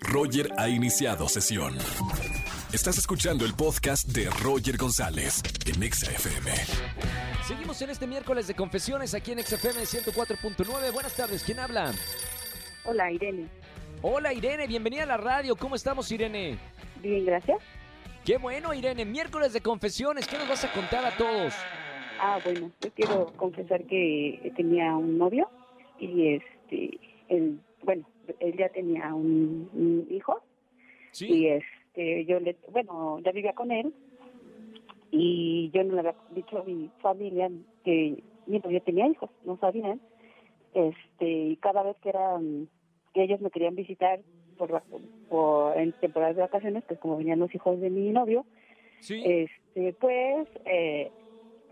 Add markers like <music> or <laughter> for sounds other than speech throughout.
Roger ha iniciado sesión. Estás escuchando el podcast de Roger González en Exa FM. Seguimos en este miércoles de confesiones aquí en XFM 104.9. Buenas tardes, ¿quién habla? Hola, Irene. Hola Irene, bienvenida a la radio. ¿Cómo estamos Irene? Bien, gracias. Qué bueno Irene, miércoles de confesiones. ¿Qué nos vas a contar a todos? Ah, bueno, yo quiero confesar que tenía un novio y este, él, bueno, él ya tenía un, un hijo y Sí. este, yo le, bueno, ya vivía con él y yo no le había dicho a mi familia que mi novio tenía hijos, no sabían. Este, y cada vez que eran, que ellos me querían visitar por, por en temporadas de vacaciones, pues como venían los hijos de mi novio, Sí. este pues eh,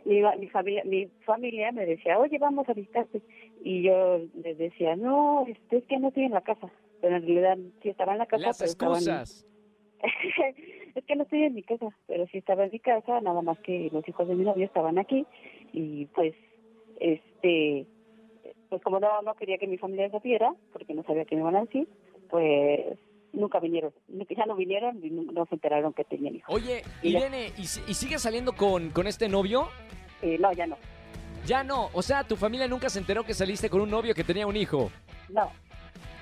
mi, mi familia mi familia me decía oye vamos a visitarte y yo les decía no este, es que no estoy en la casa pero en realidad sí estaba en la casa Las pero excusas. <laughs> es que no estoy en mi casa pero sí estaba en mi casa nada más que los hijos de mi novio estaban aquí y pues este pues como no no quería que mi familia supiera porque no sabía que me iban a decir pues nunca vinieron ya no vinieron y no, se enteraron que tenían hijos Oye. Irene, ¿y, y sigues saliendo con, con este novio? Eh, no ya no Ya no, o sea, tu familia nunca se enteró que saliste con un novio que tenía un hijo. no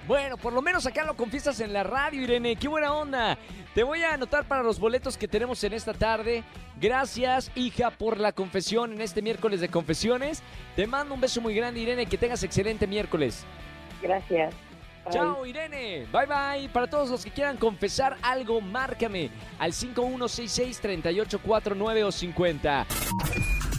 Bueno, por lo menos acá lo confiesas en la radio, Irene. ¡Qué buena onda! Te voy a anotar para los boletos que tenemos en esta tarde. Gracias, hija, por la confesión en este miércoles de confesiones. Te mando un beso muy grande, Irene. Que tengas excelente miércoles. Gracias. Bye. Chao, Irene. Bye, bye. Para todos los que quieran confesar algo, márcame al 5166-3849 o 50.